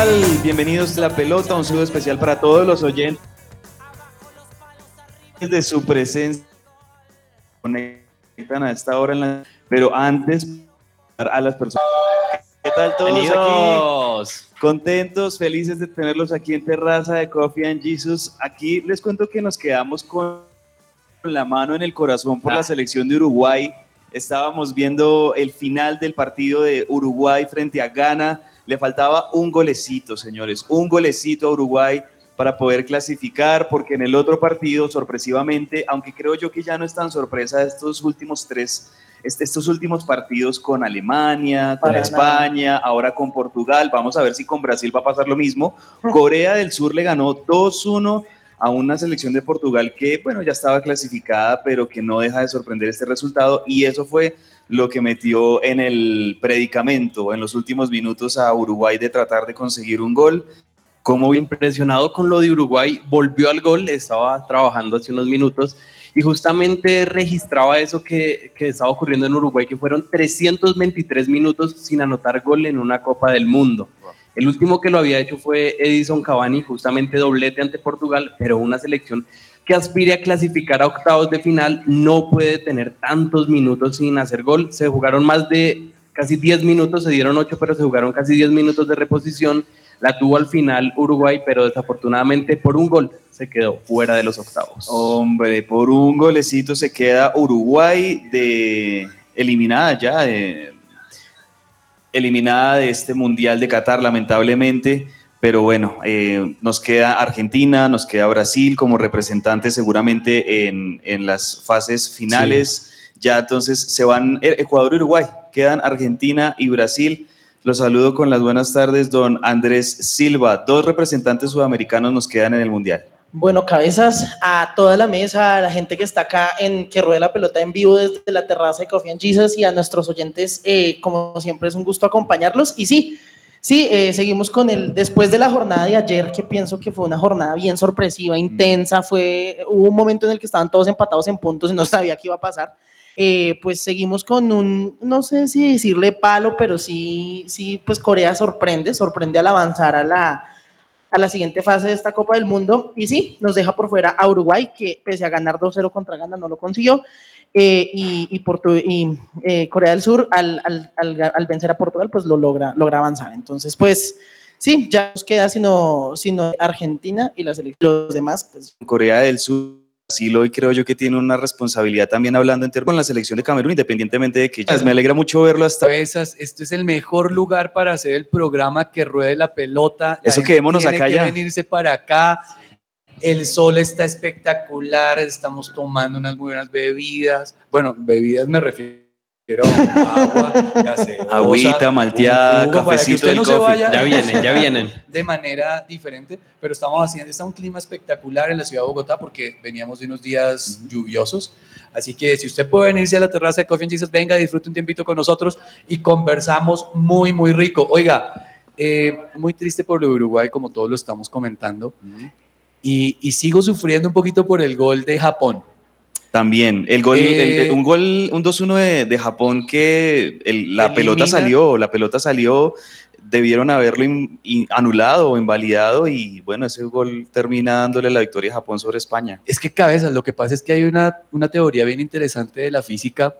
Tal? Bienvenidos a La Pelota, un saludo especial para todos los oyentes de su presencia. Conectan a esta hora, en la- pero antes a las personas. ¿Qué tal todos aquí? Contentos, felices de tenerlos aquí en Terraza de Coffee and Jesus. Aquí les cuento que nos quedamos con la mano en el corazón por Ah. la selección de Uruguay. Estábamos viendo el final del partido de Uruguay frente a Ghana. Le faltaba un golecito, señores, un golecito a Uruguay para poder clasificar, porque en el otro partido, sorpresivamente, aunque creo yo que ya no es tan sorpresa estos últimos tres, est- estos últimos partidos con Alemania, con Para España, ahora con Portugal, vamos a ver si con Brasil va a pasar lo mismo. Corea del Sur le ganó 2-1 a una selección de Portugal que, bueno, ya estaba clasificada, pero que no deja de sorprender este resultado y eso fue lo que metió en el predicamento en los últimos minutos a Uruguay de tratar de conseguir un gol. Como impresionado con lo de Uruguay, volvió al gol, estaba trabajando hace unos minutos y justamente registraba eso que, que estaba ocurriendo en Uruguay, que fueron 323 minutos sin anotar gol en una Copa del Mundo. El último que lo había hecho fue Edison Cavani, justamente doblete ante Portugal, pero una selección que aspire a clasificar a octavos de final no puede tener tantos minutos sin hacer gol. Se jugaron más de casi 10 minutos, se dieron 8, pero se jugaron casi 10 minutos de reposición. La tuvo al final Uruguay, pero desafortunadamente por un gol se quedó fuera de los octavos. Hombre, por un golecito se queda Uruguay de eliminada ya, de- eliminada de este Mundial de Qatar, lamentablemente. Pero bueno, eh, nos queda Argentina, nos queda Brasil como representantes seguramente en, en las fases finales. Ya entonces se van eh, Ecuador y Uruguay, quedan Argentina y Brasil. Los saludo con las buenas tardes, don Andrés Silva. Dos representantes sudamericanos nos quedan en el Mundial. Bueno, cabezas a toda la mesa, a la gente que está acá en que ruede la pelota en vivo desde la terraza de Coffee and Jesus y a nuestros oyentes, eh, como siempre es un gusto acompañarlos. Y sí, sí, eh, seguimos con el, después de la jornada de ayer, que pienso que fue una jornada bien sorpresiva, intensa, fue, hubo un momento en el que estaban todos empatados en puntos y no sabía qué iba a pasar. Eh, pues seguimos con un, no sé si decirle palo, pero sí, sí, pues Corea sorprende, sorprende al avanzar a la, a la siguiente fase de esta Copa del Mundo. Y sí, nos deja por fuera a Uruguay, que pese a ganar 2-0 contra Ghana no lo consiguió. Eh, y, y, Portu- y, eh, Corea del Sur, al, al- al- al vencer a Portugal, pues lo logra, logra avanzar. Entonces, pues sí, ya nos queda sino, sino Argentina y la selección. Los demás, pues Corea del Sur. Brasil hoy creo yo que tiene una responsabilidad también hablando en con la selección de Camerún, independientemente de que ya me alegra mucho verlo hasta cabezas. Esto es el mejor lugar para hacer el programa que ruede la pelota. La Eso quedémonos acá que ya. venirse para acá. El sol está espectacular. Estamos tomando unas muy buenas bebidas. Bueno, bebidas me refiero a agua, gaseosa, Agüita, malteada, un cafecito del no se coffee. vaya Ya vienen, ya vienen. de manera diferente, pero estamos haciendo, está un clima espectacular en la ciudad de Bogotá porque veníamos de unos días lluviosos. Así que si usted puede venirse a la terraza de Coffee and Jesus, venga, disfrute un tiempito con nosotros y conversamos muy, muy rico. Oiga, eh, muy triste por lo de Uruguay, como todos lo estamos comentando, y, y sigo sufriendo un poquito por el gol de Japón. También, el gol, Eh, el- un gol, un 2-1 de, de Japón que el- la Elimina. pelota salió, la pelota salió, debieron haberlo in- in- anulado o invalidado y bueno, ese gol termina dándole la victoria a Japón sobre España. Es que cabezas, lo que pasa es que hay una, una teoría bien interesante de la física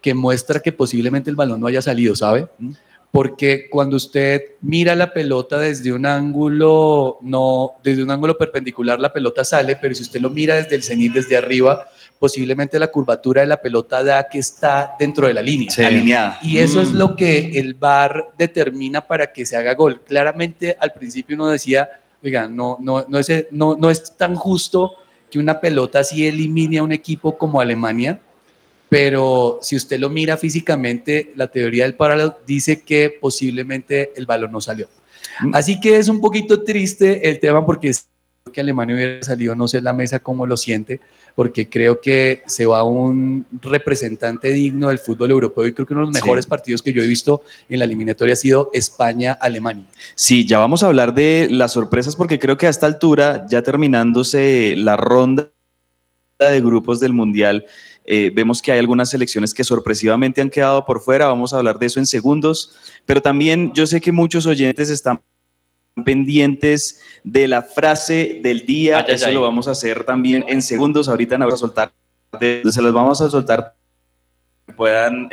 que muestra que posiblemente el balón no haya salido, ¿sabe? Mm. Porque cuando usted mira la pelota desde un ángulo, no, desde un ángulo perpendicular, la pelota sale, pero si usted lo mira desde el cenit, desde arriba, posiblemente la curvatura de la pelota da que está dentro de la línea. Alineada. Y eso es Mm. lo que el VAR determina para que se haga gol. Claramente al principio uno decía, oiga, no, no, no, es, no, no es tan justo que una pelota así elimine a un equipo como Alemania, pero si usted lo mira físicamente, la teoría del paralelo dice que posiblemente el balón no salió. Así que es un poquito triste el tema porque que Alemania hubiera salido, no sé la mesa cómo lo siente, porque creo que se va un representante digno del fútbol europeo y creo que uno de los Sí. mejores partidos que yo he visto en la eliminatoria ha sido España-Alemania. Sí, ya vamos a hablar de las sorpresas porque creo que a esta altura, ya terminándose la ronda de grupos del Mundial, eh, vemos que hay algunas selecciones que sorpresivamente han quedado por fuera. Vamos a hablar de eso en segundos. Pero también yo sé que muchos oyentes están pendientes de la frase del día. Ay, eso ay. lo vamos a hacer también en segundos. Ahorita nos vamos a soltar, se los vamos a soltar para que puedan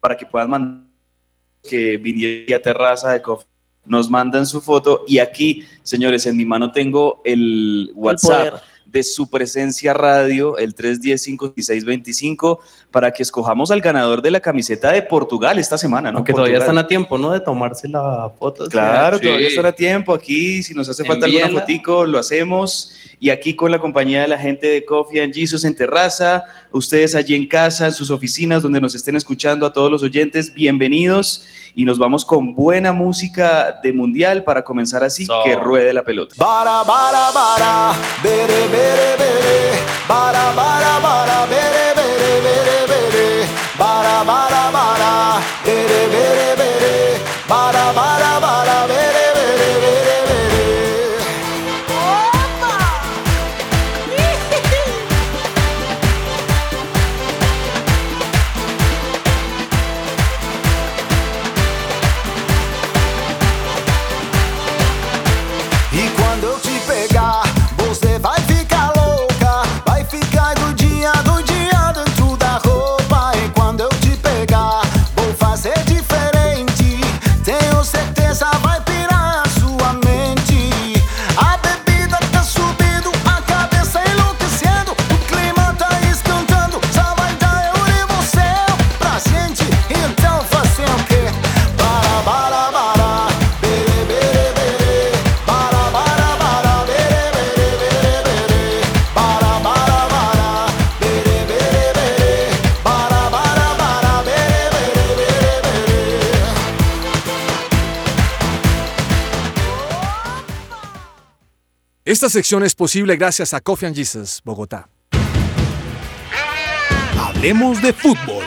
para que puedan mandar que vinieron a terraza de coffee nos mandan su foto y aquí, señores, en mi mano tengo el WhatsApp de su presencia radio, el 310-5625, para que escojamos al ganador de la camiseta de Portugal esta semana, ¿no? Aunque todavía están a tiempo, ¿no? De tomarse la foto. Claro, Sí. todavía estará a tiempo aquí. Si nos hace falta alguna fotico, lo hacemos. Y aquí con la compañía de la gente de Coffee and Jesus en Terraza, ustedes allí en casa, en sus oficinas, donde nos estén escuchando, a todos los oyentes, bienvenidos. Y nos vamos con buena música de mundial para comenzar así, So. que ruede la pelota. Bara bara bara, bere bere bere, bara bara bara, bere bere bere bere, bara bara bara, bere bere bere, bara bara bara, Esta sección es posible gracias a Coffee and Jesus, Bogotá. Hablemos de fútbol.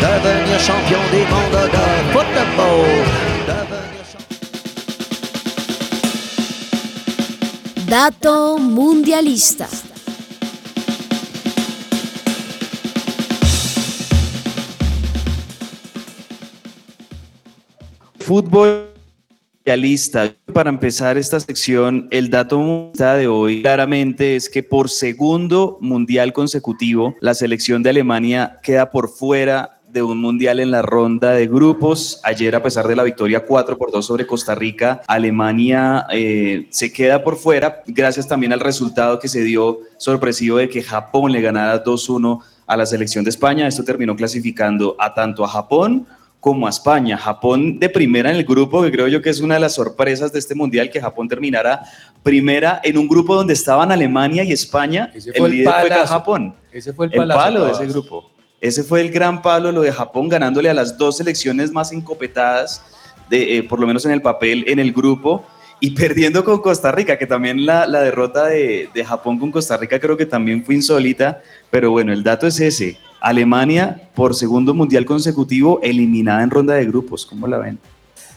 devenir champion de Dato mundialista. Fútbol Para empezar esta sección, el dato de hoy claramente es que por segundo mundial consecutivo, la selección de Alemania queda por fuera de un mundial en la ronda de grupos. Ayer, a pesar de la victoria 4 por 2 sobre Costa Rica, Alemania eh, se queda por fuera, gracias también al resultado que se dio sorpresivo de que Japón le ganara 2-1 a la selección de España. Esto terminó clasificando a tanto a Japón como a España. Japón de primera en el grupo, que creo yo que es una de las sorpresas de este mundial, que Japón terminara primera en un grupo donde estaban Alemania y España. Ese el fue el líder fue palazo. Japón. Ese fue el, El palo de ese grupo. Ese fue el gran palo, lo de Japón, ganándole a las dos selecciones más encopetadas, de, eh, por lo menos en el papel, en el grupo, y perdiendo con Costa Rica, que también la, la derrota de, de Japón con Costa Rica creo que también fue insólita, pero bueno, el dato es ese. Alemania, por segundo mundial consecutivo, eliminada en ronda de grupos. ¿Cómo la ven?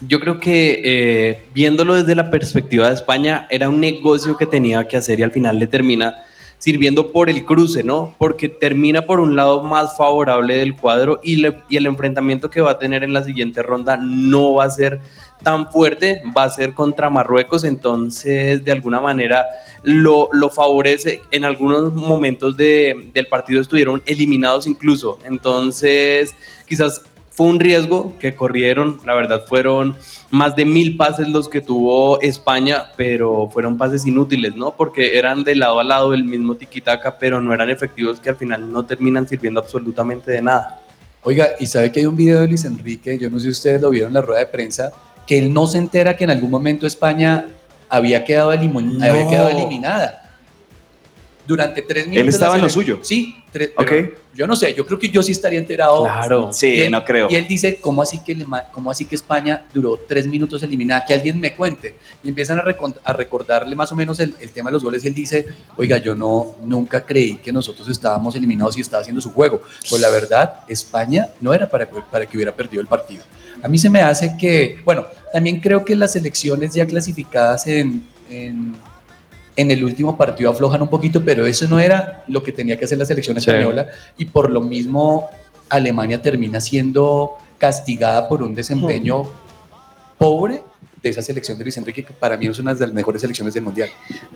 Yo creo que eh, viéndolo desde la perspectiva de España, era un negocio que tenía que hacer y al final le termina sirviendo por el cruce, ¿no? Porque termina por un lado más favorable del cuadro y, el enfrentamiento que va a tener en la siguiente ronda no va a ser tan fuerte, va a ser contra Marruecos, entonces de alguna manera lo, lo favorece. En algunos momentos de- del partido estuvieron eliminados incluso, entonces quizás fue un riesgo que corrieron, la verdad fueron más de mil pases los que tuvo España, pero fueron pases inútiles, ¿no? Porque eran de lado a lado el mismo tiquitaca, pero no eran efectivos que al final no terminan sirviendo absolutamente de nada. Oiga, y sabe que hay un video de Luis Enrique, yo no sé si ustedes lo vieron en la rueda de prensa, que él no se entera que en algún momento España había quedado, No. había quedado eliminada. Durante tres minutos. Él estaba en lo suyo. Sí, tres, Ok. pero yo no sé, yo creo que yo sí estaría enterado. Claro. Sí, él- no creo. Y él dice, ¿cómo así que, cómo así que España duró tres minutos eliminada? Que alguien me cuente. Y empiezan a, recordarle más o menos el, el tema de los goles. Y él dice, oiga, yo no, nunca creí que nosotros estábamos eliminados y estaba haciendo su juego. Pues la verdad, España no era para, para que hubiera perdido el partido. A mí se me hace que, bueno, también creo que las elecciones ya clasificadas en, en, en el último partido aflojan un poquito, pero eso no era lo que tenía que hacer la selección Sí. española y por lo mismo Alemania termina siendo castigada por un desempeño pobre de esa selección de Luis Enrique, que para mí es una de las mejores selecciones del Mundial.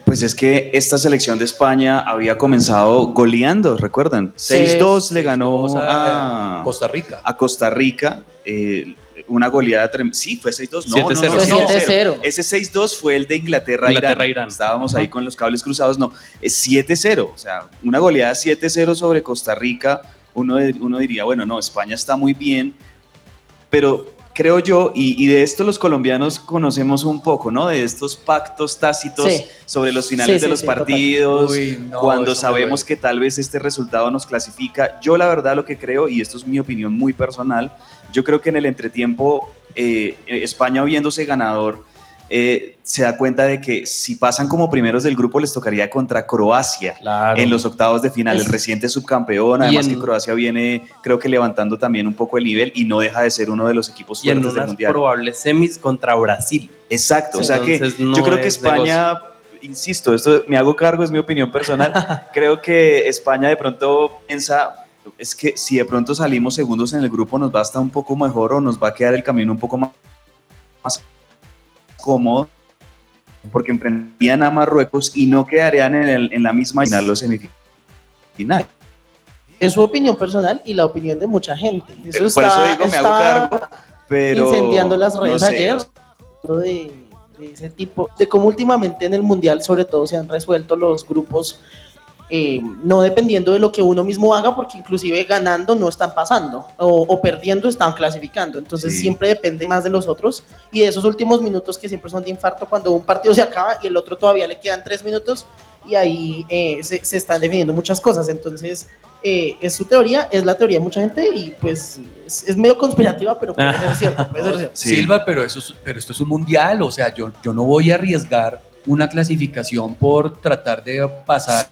Pues es que esta selección de España había comenzado goleando, ¿recuerdan? Sí. 6-2 le ganó a Costa Rica. a Costa Rica. eh, una goleada tremenda. Sí, fue 6-2. No, no, no, 7-0. no, Fue 7-0. 7-0. Ese 6-2 fue el de Inglaterra, Inglaterra, Irán. Irán. Estábamos ahí con los cables cruzados. No, es 7-0. O sea, una goleada 7-0 sobre Costa Rica. Uno, de- uno diría, bueno, no, España está muy bien, pero creo yo, y, y de esto los colombianos conocemos un poco, ¿no? De estos pactos tácitos Sí. sobre los finales Sí, de sí, los sí, total. partidos, Uy, no, cuando sabemos que tal vez este resultado nos clasifica. Yo la verdad lo que creo, y esto es mi opinión muy personal, yo creo que en el entretiempo eh, España viéndose ganador, eh, se da cuenta de que si pasan como primeros del grupo les tocaría contra Croacia Claro. en los octavos de final, el reciente subcampeón, además en- que Croacia viene creo que levantando también un poco el nivel y no deja de ser uno de los equipos y en fuertes del unas mundial. probables semis contra Brasil. Exacto, o sea que no yo creo que es España, insisto, esto me hago cargo, es mi opinión personal, creo que España de pronto piensa, es que si de pronto salimos segundos en el grupo nos va a estar un poco mejor o nos va a quedar el camino un poco más, más cómodo, porque enfrentarían a Marruecos y no quedarían en, el- en la misma final los semifinales. Es su opinión personal y la opinión de mucha gente. Eso Por está, eso digo, me hago cargo, pero... incendiando las no redes sé, ayer. De, de ese tipo, de cómo últimamente en el mundial, sobre todo, se han resuelto los grupos, eh, no dependiendo de lo que uno mismo haga, porque inclusive ganando no están pasando, o, o perdiendo están clasificando. Entonces Sí. siempre depende más de los otros y de esos últimos minutos que siempre son de infarto, cuando un partido se acaba y el otro todavía le quedan tres minutos y ahí eh, se, se están definiendo muchas cosas. Entonces, eh, es su teoría, es la teoría de mucha gente y pues es, es medio conspirativa, pero puede ser cierto. Puede ser cierto. Sí. Silva, pero, eso es- pero esto es un mundial, o sea, yo, yo no voy a arriesgar una clasificación por tratar de pasar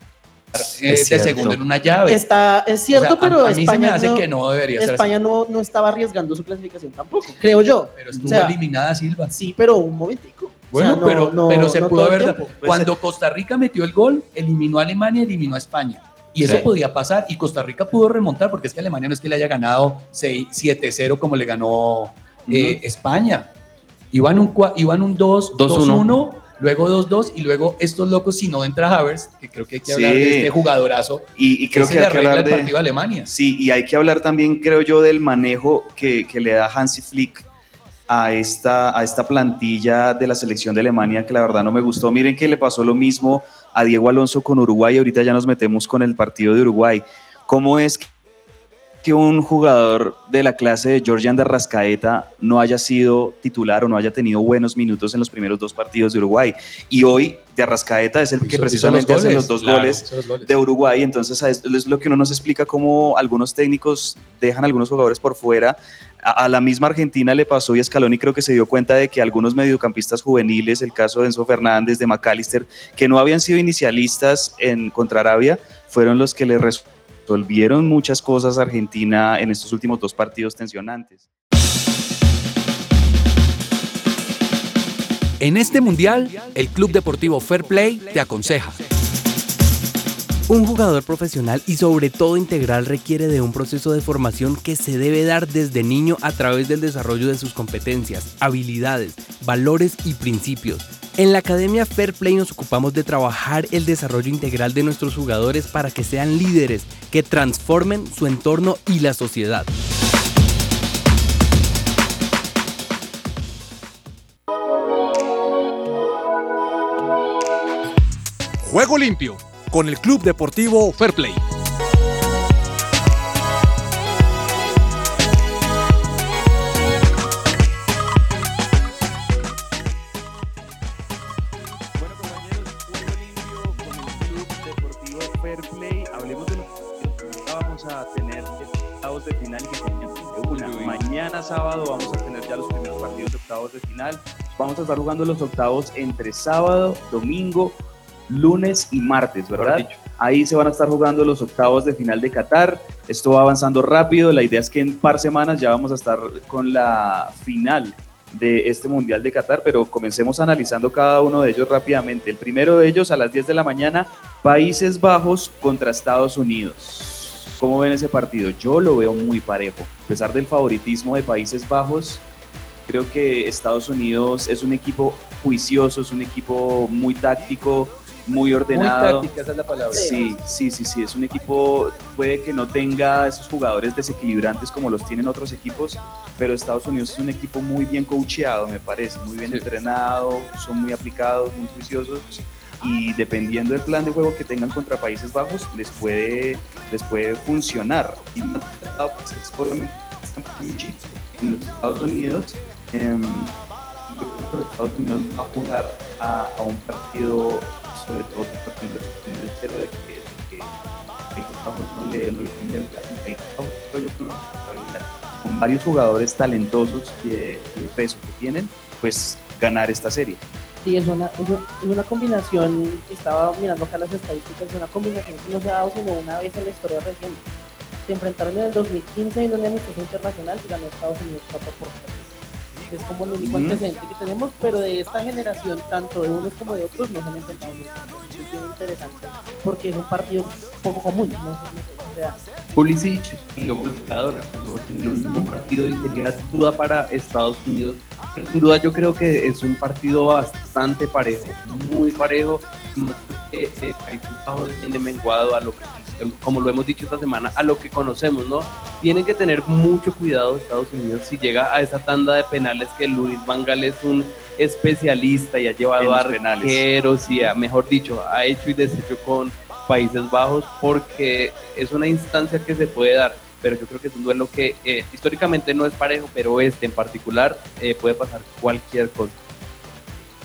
eh, Es de cierto. segundo en una llave. Está, es cierto, O sea, a- pero a, mí se me España, hace no, que no debería ser España así. no, no estaba arriesgando su clasificación tampoco, creo yo. Pero estuvo O sea, eliminada Silva. Sí, pero un momentico. O Bueno, sea, no- pero, no- pero se no pudo haber. tiempo. Cuando Costa Rica metió el gol, eliminó a Alemania, eliminó a España. Y eso Sí. podía pasar. Y Costa Rica pudo remontar, porque es que Alemania no es que le haya ganado 6 7-0 como le ganó eh, España. Iban un, iban un 2, 2-1. 2-1, luego 2-2, y luego estos locos, si no entra Havers, que creo que hay que hablar Sí. de este jugadorazo, Y, y creo que le hay que hablar el de... partido a Alemania. Sí, y hay que hablar también, creo yo, del manejo que, que le da Hansi Flick a esta, a esta plantilla de la selección de Alemania, que la verdad no me gustó. Miren que le pasó lo mismo a Diego Alonso con Uruguay, ahorita ya nos metemos con el partido de Uruguay. ¿Cómo es que un jugador de la clase de Georgian de Rascaeta no haya sido titular o no haya tenido buenos minutos en los primeros dos partidos de Uruguay? Y hoy de Rascaeta es el que precisamente hace los dos claro, goles hizo los goles. de Uruguay, entonces es lo que uno nos explica cómo algunos técnicos dejan a algunos jugadores por fuera. A, a la misma Argentina le pasó y Scaloni creo que se dio cuenta de que algunos mediocampistas juveniles, el caso de Enzo Fernández, de McAllister, que no habían sido inicialistas en contra Arabia, fueron los que le resolvieron muchas cosas Argentina en estos últimos dos partidos tensionantes. En este mundial, el Club Deportivo Fair Play te aconseja. Un jugador profesional y sobre todo integral requiere de un proceso de formación que se debe dar desde niño a través del desarrollo de sus competencias, habilidades, valores y principios. En la Academia Fair Play nos ocupamos de trabajar el desarrollo integral de nuestros jugadores para que sean líderes que transformen su entorno y la sociedad. Juego limpio con el Club Deportivo Fair Play. Bueno compañeros, un limpio con el Club Deportivo Fairplay. Hablemos de los que vamos a tener octavos de final que señalan. Mañana sábado vamos a tener ya los primeros partidos de octavos de final. Vamos a estar jugando los octavos entre sábado, domingo lunes y martes, ¿verdad? Ahí se van a estar jugando los octavos de final de Qatar. Esto va avanzando rápido. La idea es que en par semanas ya vamos a estar con la final de este Mundial de Qatar, pero comencemos analizando cada uno de ellos rápidamente. El primero de ellos a las 10 de la mañana, Países Bajos contra Estados Unidos. ¿Cómo ven ese partido? Yo lo veo muy parejo. A pesar del favoritismo de Países Bajos, creo que Estados Unidos es un equipo juicioso, es un equipo muy táctico, muy ordenado. Muy táctica, esa es la palabra. Sí, sí, sí, sí, es un equipo, puede que no tenga esos jugadores desequilibrantes como los tienen otros equipos, pero Estados Unidos es un equipo muy bien coacheado, me parece, muy bien entrenado, son muy aplicados, muy juiciosos y dependiendo del plan de juego que tengan contra Países Bajos, les puede, les puede funcionar. Y Estados Unidos, em, yo creo que Estados Unidos a jugar a, un partido, sobre todo el cero de que, de que creo que con varios jugadores talentosos y de, peso que tienen, pues ganar esta serie. Sí, es una, es una- una combinación, estaba mirando acá las estadísticas, es una combinación que no se ha dado sino una vez en la historia reciente. Se enfrentaron en el 2015 en un amistoso internacional y ganó Estados Unidos 4 por 3. Es como el único antecedente que tenemos, pero de esta generación, tanto de unos como de otros, no se han enfrentado. Es bien interesante, porque es un partido poco común, no, o sea, Pulisic y último partido y sería duda para Estados Unidos. Sin duda yo creo que es un partido bastante parejo, muy parejo. Eh, Países Bajos viene menguado a lo que, como lo hemos dicho esta semana, a lo que conocemos, ¿no? Tienen que tener mucho cuidado Estados Unidos si llega a esa tanda de penales que Luis Vangal es un especialista y ha llevado a penales. arqueros y ha, mejor dicho, ha hecho y deshecho con Países Bajos porque es una instancia que se puede dar, pero yo creo que es un duelo que eh, históricamente no es parejo, pero este en particular eh, puede pasar cualquier cosa.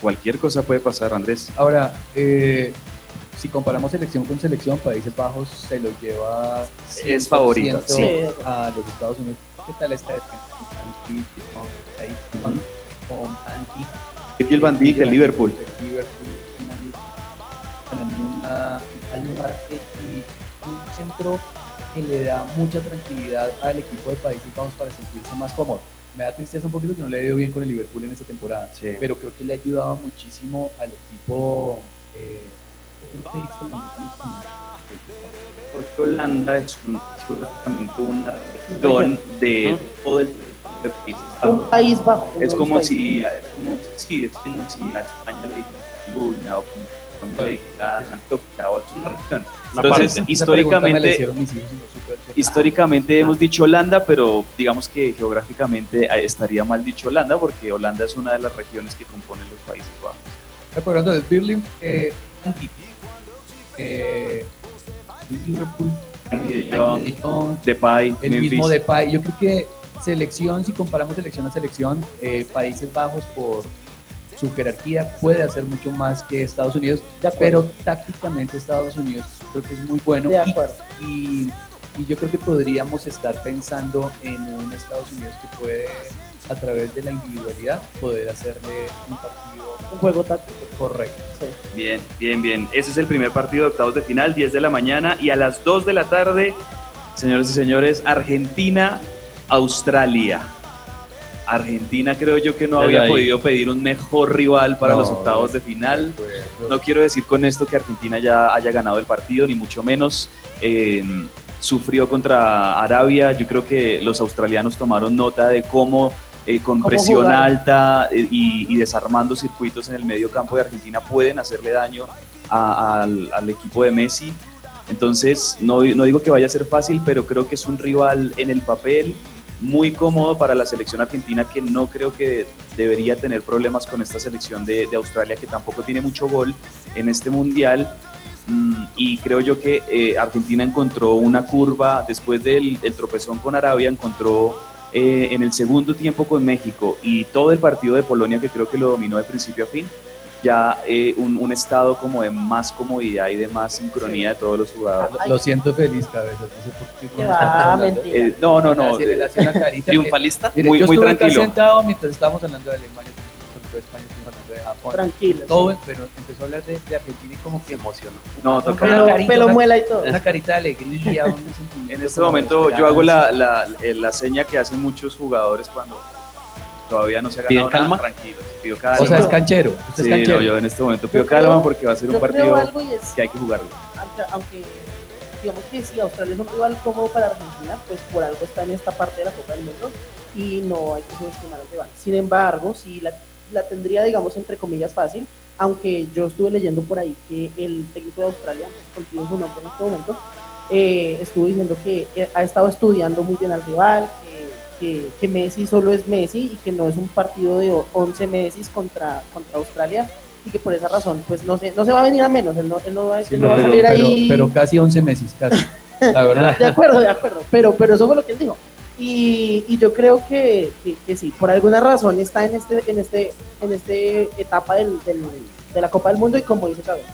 Cualquier cosa puede pasar, Andrés. Ahora, eh, si comparamos selección con selección, Países Bajos se lo lleva Es favorito, 100% sí. a los Estados Unidos. ¿Qué tal está este? Virgil van Dijk del Liverpool. un centro que le da mucha tranquilidad al equipo de Países Bajos para sentirse más cómodo. Me da tristeza un poquito que no le ha ido bien con el Liverpool en esta temporada, Sí. pero creo que le ha ayudado muchísimo al equipo. eh, Porque Holanda es un, una región de todo el un país bajo. Es como si, como si, es como si a España le dijera Luna o como le dijera Antioquia o es una región. Entonces, históricamente, históricamente hemos dicho Holanda, pero digamos que geográficamente eh, estaría mal dicho Holanda porque Holanda es una de las regiones que componen los Países Bajos. Recordando de Birling, eh, eh, Liverpool, Depay, el Memphis. mismo Depay. Yo creo que selección, si comparamos selección a selección, eh, Países Bajos por su jerarquía puede hacer mucho más que Estados Unidos, pero tácticamente Estados Unidos creo que es muy bueno. De y- acuerdo. Y, y yo creo que podríamos estar pensando en un Estados Unidos que puede, a través de la individualidad, poder hacerle un partido Un juego táctico. correcto. sí. Bien, bien, bien. Ese es el primer partido de octavos de final, 10 de la mañana y a las 2 de la tarde, señores y señores, Argentina, Australia. Argentina creo yo que no Desde había ahí. podido pedir un mejor rival para No, los octavos de final. No quiero decir con esto que Argentina ya haya ganado el partido, ni mucho menos. Eh, sufrió contra Arabia. Yo creo que los australianos tomaron nota de cómo, eh, con presión jugar. alta eh, y, y desarmando circuitos en el medio campo de Argentina, pueden hacerle daño a- al, al equipo de Messi. Entonces, no, no digo que vaya a ser fácil, pero creo que es un rival en el papel muy cómodo para la selección argentina que no creo que debería tener problemas con esta selección de, de Australia que tampoco tiene mucho gol en este mundial Mm, y creo yo que eh, Argentina encontró una curva después del, del tropezón con Arabia encontró eh, en el segundo tiempo con México y todo el partido de Polonia que creo que lo dominó de principio a fin ya eh, un, un estado como de más comodidad y de más sincronía de todos los jugadores. Lo siento feliz, cabeza. No sé mentira. Eh, no, no, no. Que- Triunfalista. Mire, Muy- yo muy estuve tranquilo. sentado mientras estábamos hablando de Alemania, de España, de Japón. Tranquilo. Todo, pero empezó a hablar de, de Argentina y como que emocionó. No, toca. Pelo, Una carita, pelo una- muela y todo. Una carita de alegría, En este momento yo hago la, la, la seña que hacen muchos jugadores cuando todavía no se ha ¿Piden ganado nada, calma? tranquilos, pido calma. O sea, es canchero. Sí, es canchero. no, yo en este momento pido creo- calma porque va a ser un partido es, que hay que jugarlo. aunque, aunque digamos que si Australia es un rival cómodo para Argentina, pues por algo está en esta parte de la Copa del Mundo y no hay que subestimar al rival. Sin embargo, sí la, la tendría, digamos, entre comillas fácil, aunque yo estuve leyendo por ahí que el técnico de Australia, contigo su nombre en este momento, eh, estuvo diciendo que eh, ha estado estudiando muy bien al rival, que, que, que Messi solo es Messi y que no es un partido de 11 Messi contra, contra Australia y que por esa razón pues no se, no se va a venir a menos, él no, él no va, Sí, él no, va a pero, salir pero- ahí. pero casi 11 meses, casi. La verdad. De acuerdo, de acuerdo, pero, pero eso fue lo que él dijo. Y, y yo creo que, que, que sí, por alguna razón está en este, en este, en este etapa del, del- de la Copa del Mundo y como dice Cabeza.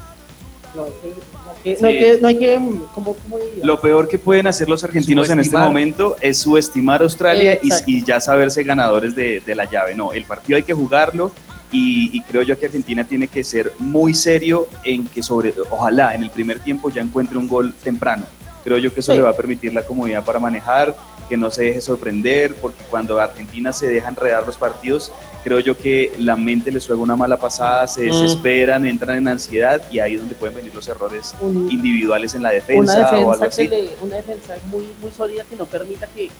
No hay que, no hay que, no hay que, no hay que ¿cómo, cómo diría? Lo peor que pueden hacer los argentinos en este Subestimar. momento es subestimar a Australia y, y ya saberse ganadores de, de la llave. No, el partido hay que jugarlo y, y creo yo que Argentina tiene que ser muy serio en que sobre, ojalá en el primer tiempo ya encuentre un gol temprano. Creo yo que eso Sí. le va a permitir la comodidad para manejar, que no se deje sorprender, porque cuando Argentina se deja enredar los partidos, creo yo que la mente les juega una mala pasada, se Mm. desesperan, entran en ansiedad y ahí es donde pueden venir los errores Un- individuales en la una defensa, o algo defensa, así. que le- una defensa muy, muy sólida que no permita que, que-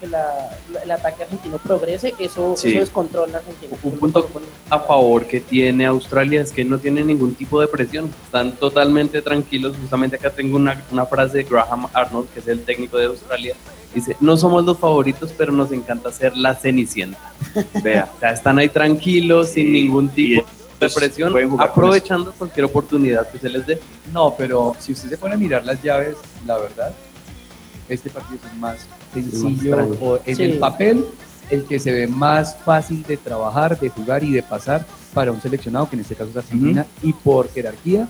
que la- la- el ataque argentino progrese, eso, Sí. eso descontrola a Argentina. Un punto a favor que tiene Australia es que no tiene ningún tipo de presión, están totalmente tranquilos. Justamente acá tengo una, una frase de Graham Arnold, que es el técnico de Australia. Dice, no somos los favoritos, pero nos encanta ser la cenicienta. Vea. O sea, están ahí tranquilos, sin ningún tipo de presión, aprovechando cualquier oportunidad que se les dé. No, pero si usted se pone a mirar las llaves, la verdad, este partido es el más sencillo. tranquilo. o en Sí. el papel, el que se ve más fácil de trabajar, de jugar y de pasar para un seleccionado, que en este caso es Argentina, y por jerarquía,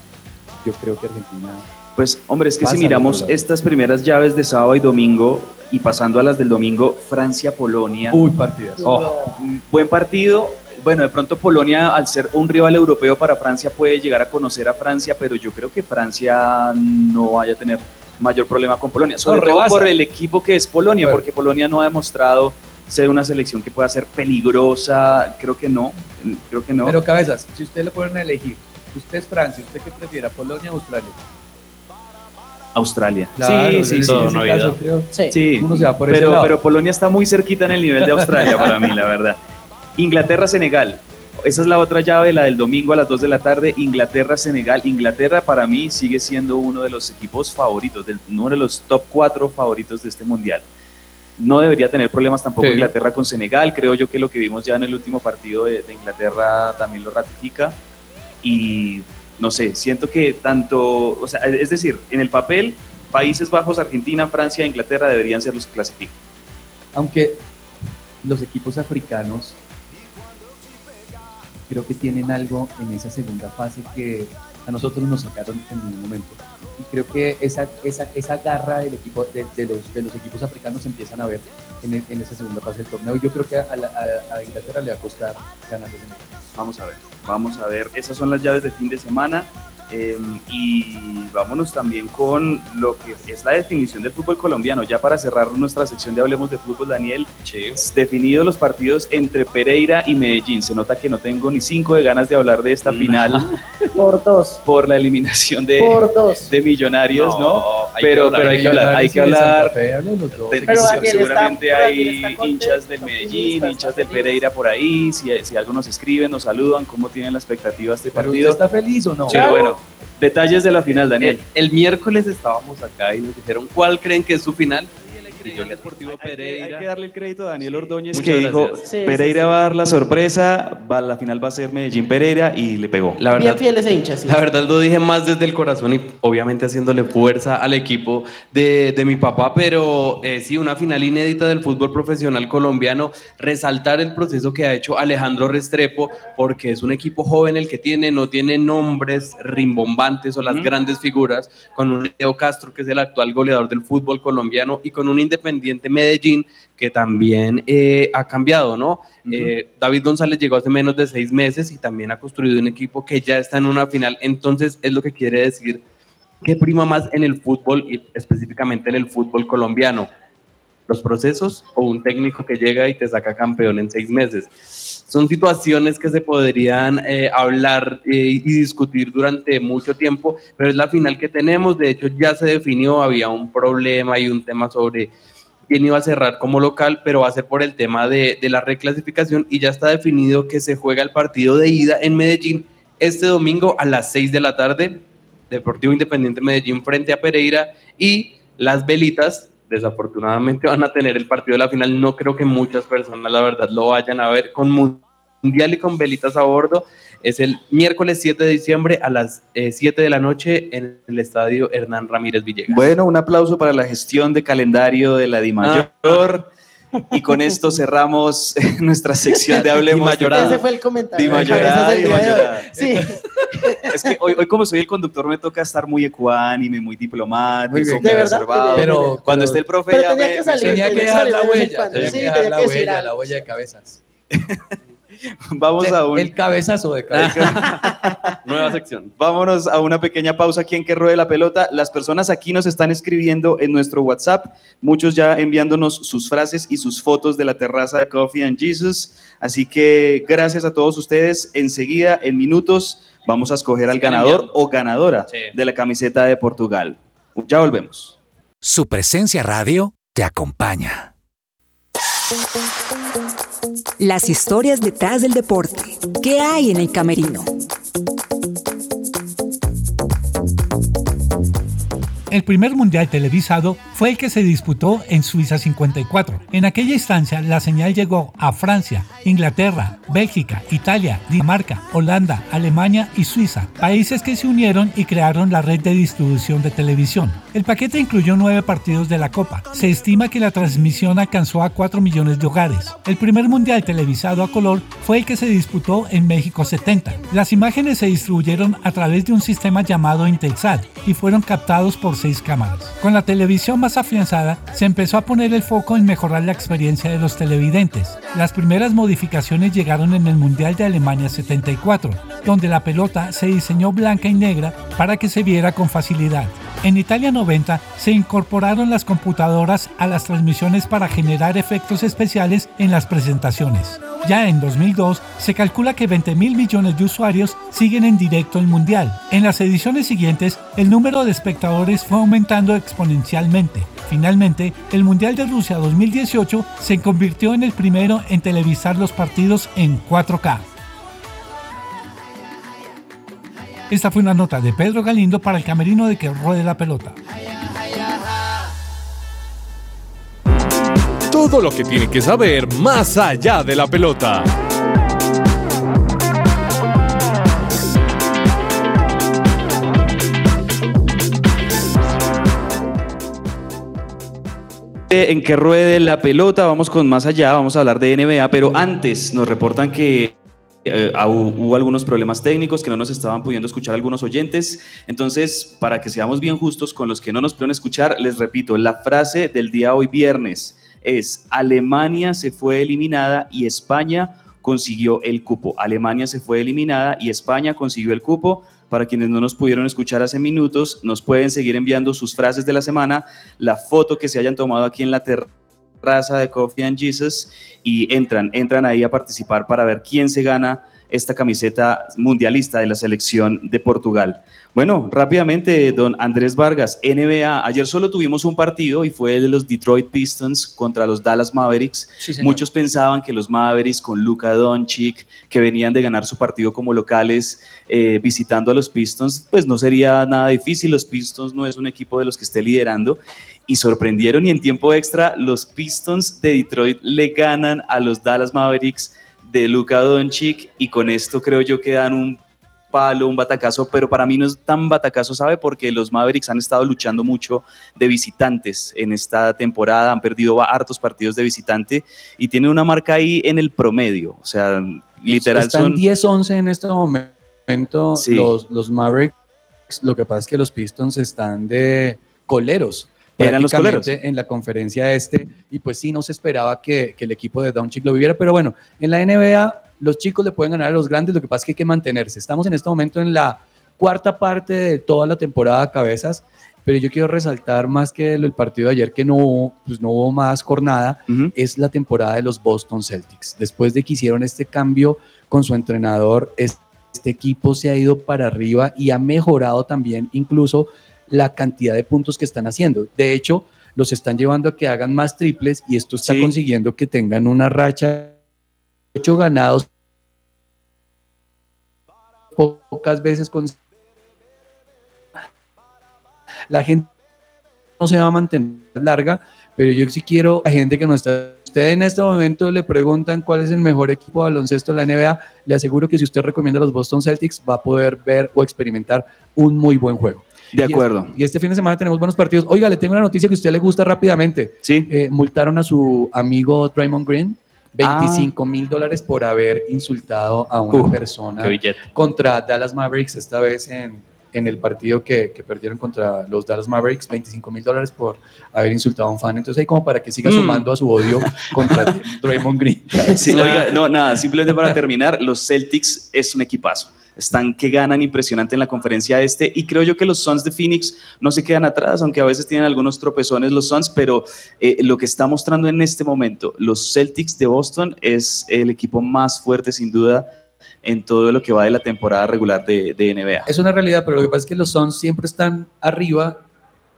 yo creo que Argentina. Pues hombre, es que si miramos estas primeras llaves de sábado y domingo y pasando a las del domingo, Francia-Polonia, Uy, partidas. Oh, buen partido. Bueno, de pronto Polonia, al ser un rival europeo para Francia, puede llegar a conocer a Francia, pero yo creo que Francia no vaya a tener mayor problema con Polonia, sobre todo por el equipo que es Polonia, Bueno. porque Polonia no ha demostrado ser una selección que pueda ser peligrosa, creo que no, creo que no. Pero cabezas, si usted le a elegir, usted es Francia, ¿usted qué prefiere, Polonia o Australia? Australia. Claro, sí, sí, sí. Navidad. caso, creo, Sí. Sí, Uno se va por ese pero, lado. pero Polonia está muy cerquita en el nivel de Australia para mí, la verdad. Inglaterra-Senegal. Esa es la otra llave, la del domingo a las 2 de la tarde. Inglaterra-Senegal. Inglaterra para mí sigue siendo uno de los equipos favoritos, del, uno de los top 4 favoritos de este mundial. No debería tener problemas tampoco Sí. Inglaterra con Senegal. Creo yo que lo que vimos ya en el último partido de, de Inglaterra también lo ratifica. Y no sé, siento que tanto, o sea, es decir, en el papel, Países Bajos, Argentina, Francia, Inglaterra deberían ser los que clasifican. Aunque los equipos africanos creo que tienen algo en esa segunda fase que a nosotros nos sacaron en un momento. Y creo que esa, esa, esa garra del equipo, de, de los, de los equipos africanos se empiezan a ver en, en esa segunda fase del torneo. Yo creo que a, la- a- a Inglaterra le va a costar ganar ese. Vamos a ver, vamos a ver. Esas son las llaves de fin de semana. Eh, y vámonos también con lo que es la definición del fútbol colombiano. Ya para cerrar nuestra sección de Hablemos de Fútbol, Daniel, definidos los partidos entre Pereira y Medellín. Se nota que no tengo ni cinco de ganas de hablar de esta final Por dos, por la eliminación de, por dos. de Millonarios, ¿no? Pero, hablar. pero hay que hablar, hay que hablar seguramente hay hinchas del Medellín, hinchas del. Pereira por ahí, si, si algo nos escriben, nos saludan, cómo tienen la expectativa de este ¿Pero usted partido. está feliz o no? Pero bueno, detalles de la final, Daniel. El, miércoles estábamos acá y nos dijeron, ¿cuál creen que es su final? Yo Deportivo Pereira. Hay que darle el crédito a Daniel Ordóñez que dijo. Sí, Pereira sí. va a dar la sorpresa, va, la final va a ser Medellín Pereira y le pegó. La Bien verdad, fiel ese hincha, sí. La verdad lo dije más desde el corazón y obviamente haciéndole fuerza al equipo de, de mi papá, pero eh, sí, una final inédita del fútbol profesional colombiano, resaltar el proceso que ha hecho Alejandro Restrepo, porque es un equipo joven el que tiene, no tiene nombres rimbombantes o las grandes figuras, con un Leo Castro que es el actual goleador del fútbol colombiano y con un Independiente Medellín que también eh, ha cambiado, ¿no? Eh, David González llegó hace menos de seis meses y también ha construido un equipo que ya está en una final, entonces es lo que quiere decir que prima más en el fútbol y específicamente en el fútbol colombiano, los procesos o un técnico que llega y te saca campeón en seis meses. Son situaciones que se podrían eh, hablar eh, y discutir durante mucho tiempo, pero es la final que tenemos. De hecho, ya se definió, había un problema y un tema sobre quién iba a cerrar como local, pero va a ser por el tema de, de la reclasificación y ya está definido que se juega el partido de ida en Medellín este domingo a las 6 de la tarde. Deportivo Independiente Medellín frente a Pereira y las velitas desafortunadamente van a tener el partido de la final. No creo que muchas personas, la verdad, lo vayan a ver con Mundial y con velitas a bordo. Es el miércoles 7 de diciembre a las eh, 7 de la noche en el estadio Hernán Ramírez Villegas. Bueno, un aplauso para la gestión de calendario de la Dimayor. Y con esto cerramos nuestra sección de Hablemos. Dimayorada. Ese fue el comentario. día de hoy. Dimayorada. Sí. Es que hoy, hoy como soy el conductor me toca estar muy ecuánime, muy diplomático, Muy reservado. Pero- cuando pero- esté el profe Pero ya tenía me- que salir. Tenía que dejar la huella, cuando. tenía que dejar la huella, la huella de cabezas. Vamos a un... El cabezazo de cabeza. Nueva sección. Vámonos a una pequeña pausa aquí en que ruede la pelota. Las personas aquí nos están escribiendo en nuestro WhatsApp, muchos ya enviándonos sus frases y sus fotos de la terraza de Coffee and Jesus. Así que gracias a todos ustedes. Enseguida, en minutos, vamos a escoger al ganador o ganadora Sí. de la camiseta de Portugal. Ya volvemos. Su presencia radio te acompaña. Las historias detrás del deporte. ¿Qué hay en el camerino? El primer mundial televisado fue el que se disputó en Suiza 54. En aquella instancia, la señal llegó a Francia, Inglaterra, Bélgica, Italia, Dinamarca, Holanda, Alemania y Suiza, países que se unieron y crearon la red de distribución de televisión. El paquete incluyó nueve partidos de la Copa. Se estima que la transmisión alcanzó a 4 millones de hogares. El primer mundial televisado a color fue el que se disputó en México 70. Las imágenes se distribuyeron a través de un sistema llamado Intelsat y fueron captados por seis cámaras. Con la televisión más afianzada, se empezó a poner el foco en mejorar la experiencia de los televidentes. Las primeras modificaciones llegaron en el Mundial de Alemania 74, donde la pelota se diseñó blanca y negra para que se viera con facilidad. En Italia 90 se incorporaron las computadoras a las transmisiones para generar efectos especiales en las presentaciones. Ya en 2002 se calcula que 20 mil millones de usuarios siguen en directo el Mundial. En las ediciones siguientes, el número de espectadores fue aumentando exponencialmente. Finalmente, el Mundial de Rusia 2018 se convirtió en el primero en televisar los partidos en 4K. Esta fue una nota de Pedro Galindo para el camerino de que ruede la pelota. Todo lo que tiene que saber más allá de la pelota. En que ruede la pelota, vamos con más allá, vamos a hablar de NBA, pero antes nos reportan que eh, hu- hubo algunos problemas técnicos que no nos estaban pudiendo escuchar algunos oyentes. Entonces, para que seamos bien justos con los que no nos pudieron escuchar, les repito, la frase del día hoy viernes es Alemania se fue eliminada y España consiguió el cupo. Alemania se fue eliminada y España consiguió el cupo. Para quienes no nos pudieron escuchar hace minutos, nos pueden seguir enviando sus frases de la semana, la foto que se hayan tomado aquí en la terraza de Coffee and Jesus y entran, entran ahí a participar para ver quién se gana esta camiseta mundialista de la selección de Portugal. Bueno, rápidamente, don Andrés Vargas, NBA, ayer solo tuvimos un partido y fue el de los Detroit Pistons contra los Dallas Mavericks. Sí. Muchos pensaban que los Mavericks con Luka Doncic, que venían de ganar su partido como locales eh, visitando a los Pistons, pues no sería nada difícil. Los Pistons no es un equipo de los que esté liderando. y sorprendieron y en tiempo extra los Pistons de Detroit le ganan a los Dallas Mavericks de Luka Doncic y con esto creo yo que dan un palo, un batacazo, pero para mí no es tan batacazo, ¿sabe? Porque los Mavericks han estado luchando mucho de visitantes en esta temporada, han perdido hartos partidos de visitante y tiene una marca ahí en el promedio, o sea, literal Están son... 10-11 en este momento Sí. los, los Mavericks. Lo que pasa es que los Pistons están de coleros. Eran los coleros. En la conferencia este, y pues sí, no se esperaba que, que el equipo de Doncic lo viviera, pero bueno, en la NBA los chicos le pueden ganar a los grandes, lo que pasa es que hay que mantenerse. Estamos en este momento en la cuarta parte de toda la temporada cabezas, pero yo quiero resaltar más que el partido de ayer que no pues no hubo más jornada, es la temporada de los Boston Celtics. Después de que hicieron este cambio con su entrenador, es- este equipo se ha ido para arriba y ha mejorado también incluso la cantidad de puntos que están haciendo. De hecho, los están llevando a que hagan más triples y esto está Sí. consiguiendo que tengan una racha de ocho ganados pocas veces con la gente no se va a mantener larga, pero yo sí quiero a gente que no está. Usted en este momento le preguntan cuál es el mejor equipo de baloncesto de la NBA. Le aseguro que si usted recomienda a los Boston Celtics, va a poder ver o experimentar un muy buen juego. De Y es- acuerdo. Y este fin de semana tenemos buenos partidos. Oiga, le tengo una noticia que a usted le gusta rápidamente. Sí. Eh, multaron a su amigo Draymond Green. Ah. 25 mil dólares por haber insultado a una Uf, persona contra Dallas Mavericks, esta vez en, en el partido que, que perdieron contra los Dallas Mavericks, 25 mil dólares por haber insultado a un fan. Entonces, ahí como para que siga Mm. sumando a su odio contra Draymond Green. Sí, oiga, no, nada, simplemente para terminar, los Celtics es un equipazo. Están que ganan impresionante en la conferencia este y creo yo que los Suns de Phoenix no se quedan atrás, aunque a veces tienen algunos tropezones los Suns, pero eh, lo que está mostrando en este momento los Celtics de Boston es el equipo más fuerte sin duda en todo lo que va de la temporada regular de, de NBA. Es una realidad, pero lo que pasa es que los Suns siempre están arriba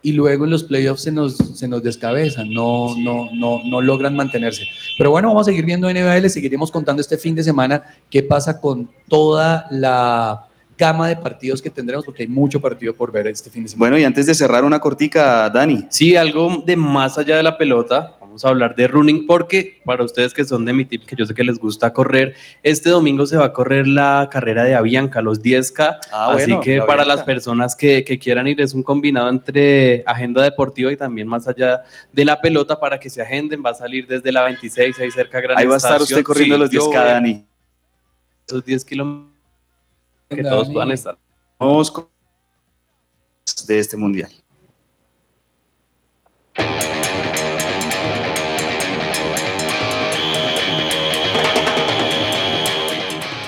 y luego en los playoffs se nos, se nos descabezan, no, no, no, no logran mantenerse. Pero bueno, vamos a seguir viendo NBA y les seguiremos contando este fin de semana qué pasa con toda la gama de partidos que tendremos, porque hay mucho partido por ver este fin de semana. Bueno, y antes de cerrar una cortica, Dani. Sí, algo de más allá de la pelota. Vamos a hablar de running porque para ustedes que son de mi tip, que yo sé que les gusta correr, este domingo se va a correr la carrera de Avianca, los 10K. Ah, así bueno, que la para Avianca. las personas que, que quieran ir, es un combinado entre agenda deportiva y también más allá de la pelota para que se agenden. Va a salir desde la 26, ahí cerca Gran Ahí va a estar usted corriendo Sí, los yo 10K, voy a Dani. Esos 10 kilómetros que Dani. todos puedan estar. Vamos con de este mundial.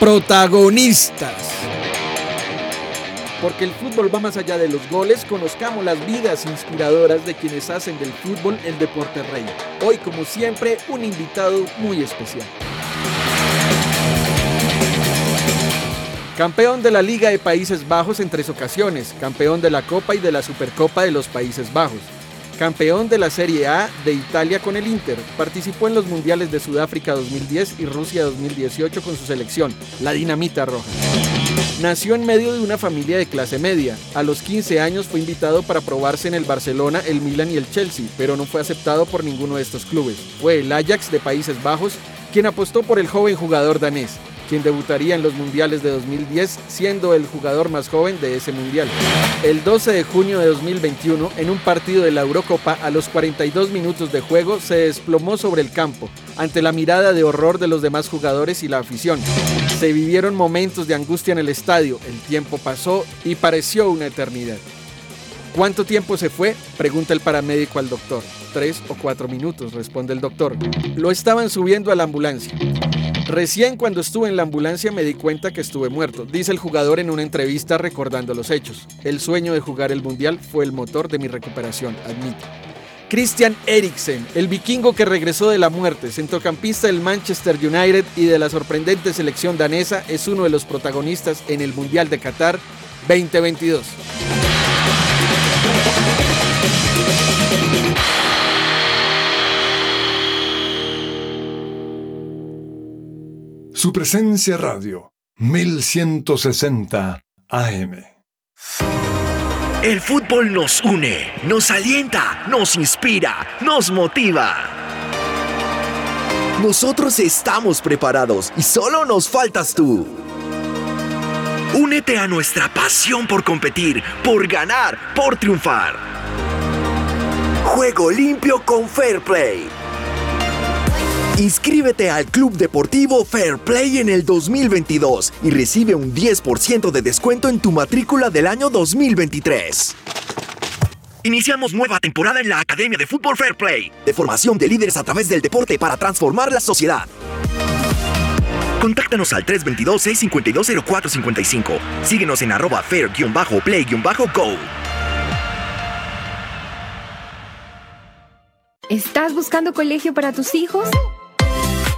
Protagonistas. Porque el fútbol va más allá de los goles, conozcamos las vidas inspiradoras de quienes hacen del fútbol el deporte rey. Hoy, como siempre, un invitado muy especial. Campeón de la Liga de Países Bajos en tres ocasiones, campeón de la Copa y de la Supercopa de los Países Bajos, campeón de la Serie A de Italia con el Inter, participó en los Mundiales de Sudáfrica 2010 y Rusia 2018 con su selección, la Dinamita Roja. Nació en medio de una familia de clase media. A los 15 años fue invitado para probarse en el Barcelona, el Milan y el Chelsea, pero no fue aceptado por ninguno de estos clubes. Fue el Ajax de Países Bajos quien apostó por el joven jugador danés, quien debutaría en los Mundiales de 2010 siendo el jugador más joven de ese Mundial. El 12 de junio de 2021, en un partido de la Eurocopa, a los 42 minutos de juego, se desplomó sobre el campo, ante la mirada de horror de los demás jugadores y la afición. Se vivieron momentos de angustia en el estadio, el tiempo pasó y pareció una eternidad. ¿Cuánto tiempo se fue? Pregunta el paramédico al doctor. Tres o cuatro minutos, responde el doctor. Lo estaban subiendo a la ambulancia. Recién cuando estuve en la ambulancia me di cuenta que estuve muerto, dice el jugador en una entrevista recordando los hechos. El sueño de jugar el Mundial fue el motor de mi recuperación, admite. Christian Eriksen, el vikingo que regresó de la muerte, centrocampista del Manchester United y de la sorprendente selección danesa, es uno de los protagonistas en el Mundial de Qatar 2022. Su presencia radio, 1160 AM. El fútbol nos une, nos alienta, nos inspira, nos motiva. Nosotros estamos preparados y solo nos faltas tú. Únete a nuestra pasión por competir, por ganar, por triunfar. Juego limpio con Fair Play. Inscríbete al Club Deportivo Fair Play en el 2022 y recibe un 10% de descuento en tu matrícula del año 2023. Iniciamos nueva temporada en la Academia de Fútbol Fair Play, de formación de líderes a través del deporte para transformar la sociedad. Contáctanos al 322-652-0455. Síguenos en arroba fair-play-go. ¿Estás buscando colegio para tus hijos?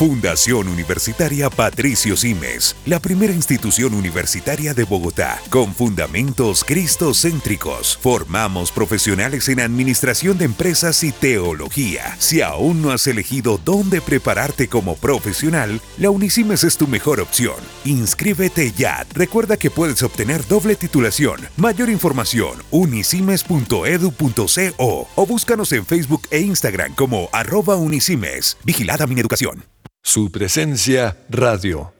Fundación Universitaria Patricio Simes, la primera institución universitaria de Bogotá, con fundamentos cristocéntricos. Formamos profesionales en administración de empresas y teología. Si aún no has elegido dónde prepararte como profesional, la Unisimes es tu mejor opción. Inscríbete ya. Recuerda que puedes obtener doble titulación. Mayor información, unisimes.edu.co o búscanos en Facebook e Instagram como arroba unisimes. Vigilada mi educación. Su presencia radio.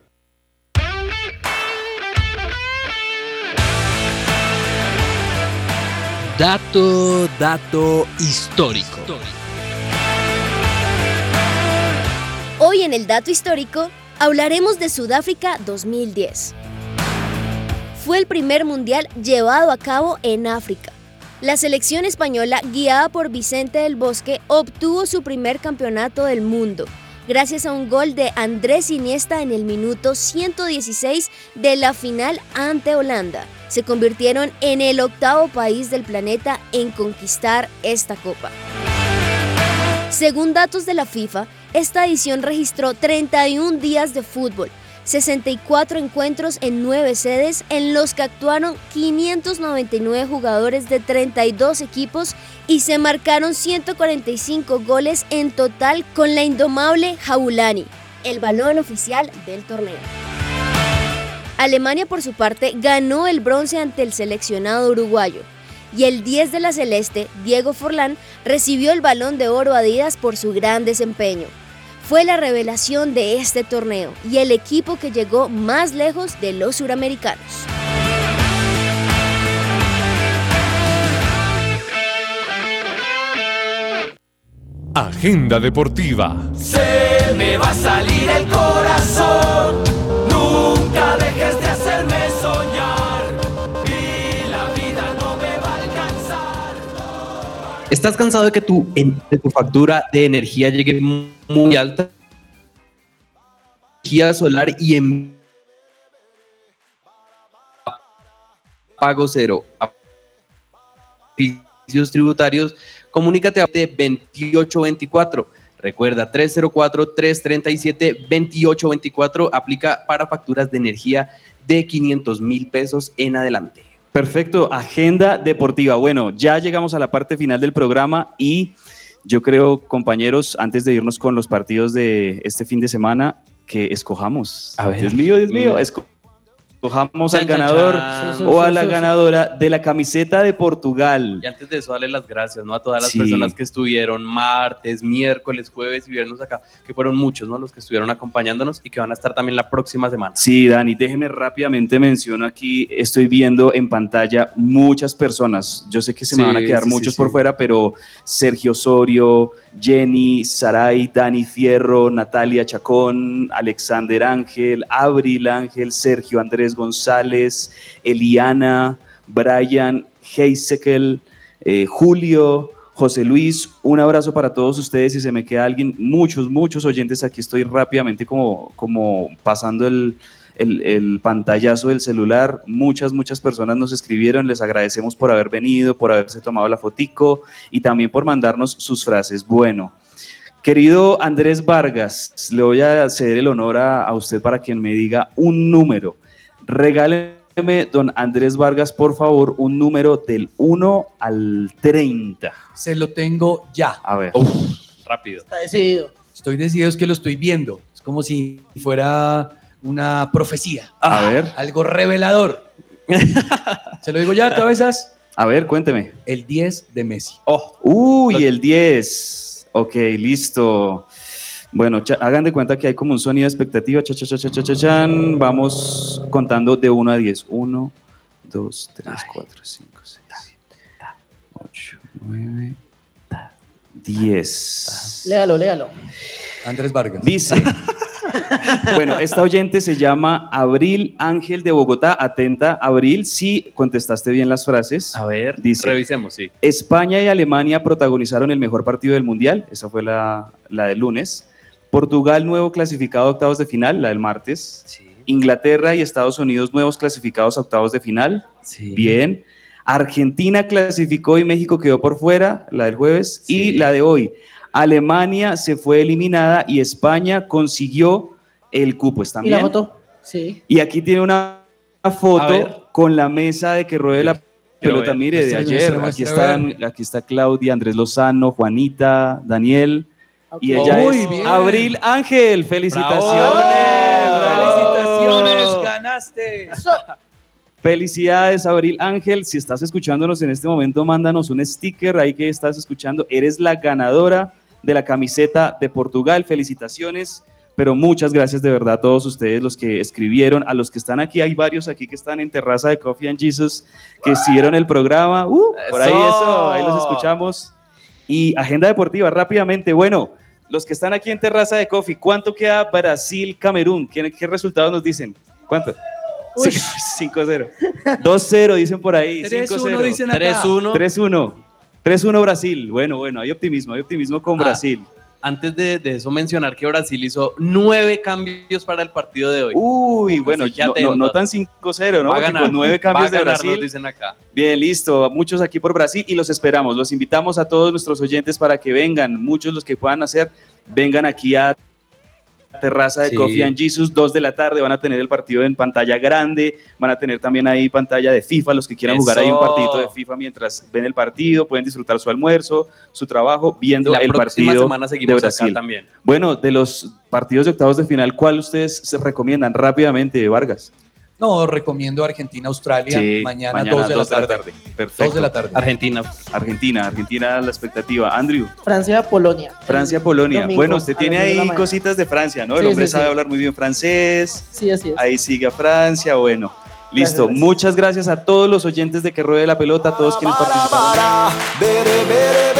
Dato, dato histórico. Hoy en el dato histórico hablaremos de Sudáfrica 2010. Fue el primer mundial llevado a cabo en África. La selección española, guiada por Vicente del Bosque, obtuvo su primer campeonato del mundo gracias a un gol de Andrés Iniesta en el minuto 116 de la final ante Holanda. Se convirtieron en el octavo país del planeta en conquistar esta copa. Según datos de la FIFA, esta edición registró 31 días de fútbol, 64 encuentros en 9 sedes en los que actuaron 599 jugadores de 32 equipos y se marcaron 145 goles en total con la indomable Jaulani, el balón oficial del torneo. Alemania por su parte ganó el bronce ante el seleccionado uruguayo y el 10 de la Celeste, Diego Forlán, recibió el balón de oro Adidas por su gran desempeño fue la revelación de este torneo y el equipo que llegó más lejos de los suramericanos. Agenda deportiva. Se me va a salir el corazón. Nunca dejes de hacerme soñar. Y la vida no me va a alcanzar. ¿Estás cansado de que tu, en- de tu factura de energía llegue muy alta? Energía solar y en pago cero. Servicios tributarios, comunícate a 2824. Recuerda 304-337-2824. Aplica para facturas de energía de 500 mil pesos en adelante. Perfecto, agenda deportiva. Bueno, ya llegamos a la parte final del programa y yo creo, compañeros, antes de irnos con los partidos de este fin de semana, que escojamos. A ver. Dios mío, Dios mío, Mm. Escojamos al chan, ganador chan. o a la ganadora de la camiseta de Portugal. Y antes de eso, darle las gracias ¿no? a todas las Sí. personas que estuvieron martes, miércoles, jueves y viernes acá, que fueron muchos ¿no? los que estuvieron acompañándonos y que van a estar también la próxima semana. Sí, Dani, déjeme rápidamente menciono aquí, estoy viendo en pantalla muchas personas, yo sé que se me van a quedar sí, muchos por fuera, pero Sergio Osorio, Jenny, Saray, Dani Fierro, Natalia Chacón, Alexander Ángel, Abril Ángel, Sergio Andrés González, Eliana, Brian, Heisekel, eh, Julio, José Luis, un abrazo para todos ustedes. Si se me queda alguien, muchos, muchos oyentes, aquí estoy rápidamente como, como pasando el, el, el pantallazo del celular. Muchas, muchas personas nos escribieron. Les agradecemos por haber venido, por haberse tomado la fotico y también por mandarnos sus frases. Bueno, querido Andrés Vargas, le voy a ceder el honor a, a usted para quien me diga un número. Regáleme, don Andrés Vargas, por favor, un número del 1 al 30. Se lo tengo ya. A ver. Rápido. Está decidido. Estoy decidido, es que lo estoy viendo. Es como si fuera una profecía. A ver. Algo revelador. Se lo digo ya, cabezas. A ver, cuénteme. El 10 de Messi. Oh. Uy, el 10. Ok, listo. Bueno, cha- hagan de cuenta que hay como un sonido de expectativa. Cha, cha, cha, cha, cha, cha, chan. Vamos contando de 1 a 10. 1, 2, 3, 4, 5, 6, 7, 8, 9, 10. Léalo, léalo. Andrés Vargas. Dice. Bueno, esta oyente se llama Abril Ángel de Bogotá. Atenta, Abril, si contestaste bien las frases. A ver, Dice, revisemos, sí. España y Alemania protagonizaron el mejor partido del Mundial, esa fue la, la del lunes. Portugal, nuevo clasificado a octavos de final, la del martes. Inglaterra y Estados Unidos, nuevos clasificados a octavos de final. Bien. Argentina clasificó y México quedó por fuera, la del jueves. Y la de hoy, Alemania se fue eliminada y España consiguió el cupo. ¿Están ¿Y la bien? foto? Sí. Y aquí tiene una foto con la mesa de que ruede la pelota, mire, de Muestre, ayer. Aquí, están, aquí está Claudia, Andrés Lozano, Juanita, Daniel. Y ella Muy es bien. Abril Ángel. Felicitaciones. ¡Felicitaciones! Bravo. ¡Ganaste! Felicidades, Abril Ángel. Si estás escuchándonos en este momento, mándanos un sticker ahí que estás escuchando. Eres la ganadora de la camiseta de Portugal. Felicitaciones. Pero muchas gracias de verdad a todos ustedes los que escribieron, a los que están aquí. Hay varios aquí que están en Terraza de Coffee and Jesus que siguieron el programa. Uh, por ahí eso, ahí los escuchamos. Y agenda deportiva, rápidamente. Bueno, los que están aquí en Terraza de Coffee, ¿cuánto queda Brasil-Camerún? ¿Qué, ¿Qué resultados nos dicen? ¿Cuánto? Uy. 5-0. 2-0 dicen por ahí. 3-1 5-0. dicen acá. 3-1. 3-1. 3-1 Brasil. Bueno, bueno, hay optimismo, hay optimismo con Ah, Brasil. Antes de, de eso mencionar que Brasil hizo nueve cambios para el partido de hoy. Uy, bueno, Así que no, no, tan 5-0, ¿no? Va a Porque ganar. con nueve Va a cambios de ganar, nos Brasil. dicen acá. Bien, listo. Muchos aquí por Brasil y los esperamos. Los invitamos a todos nuestros oyentes para que vengan. Muchos los que puedan hacer, vengan aquí a Terraza de Sí. Coffee and Jesus, 2 de la tarde. Van a tener el partido en pantalla grande. Van a tener también ahí pantalla de FIFA. Los que quieran jugar ahí un partidito de FIFA mientras ven el partido, pueden disfrutar su almuerzo, su trabajo, viendo La el partido semana de seguimos acá Brasil. también. Bueno, de los partidos de octavos de final, ¿cuál ustedes se recomiendan rápidamente, Vargas? No, recomiendo Argentina-Australia Sí, mañana, 2 de la tarde. Perfecto. 2 de la tarde. Argentina. Argentina, Argentina, la expectativa. Andrew, Francia, Polonia. Francia, Polonia. Domingo Bueno, usted tiene de ahí mañana. cositas de Francia, ¿no? El hombre sí, sabe sí. hablar muy bien francés. Sí, así es. Ahí sigue a Francia, bueno. Listo, Gracias. muchas gracias a todos los oyentes de Que Ruede la Pelota, a todos quienes participaron. Bere, bere,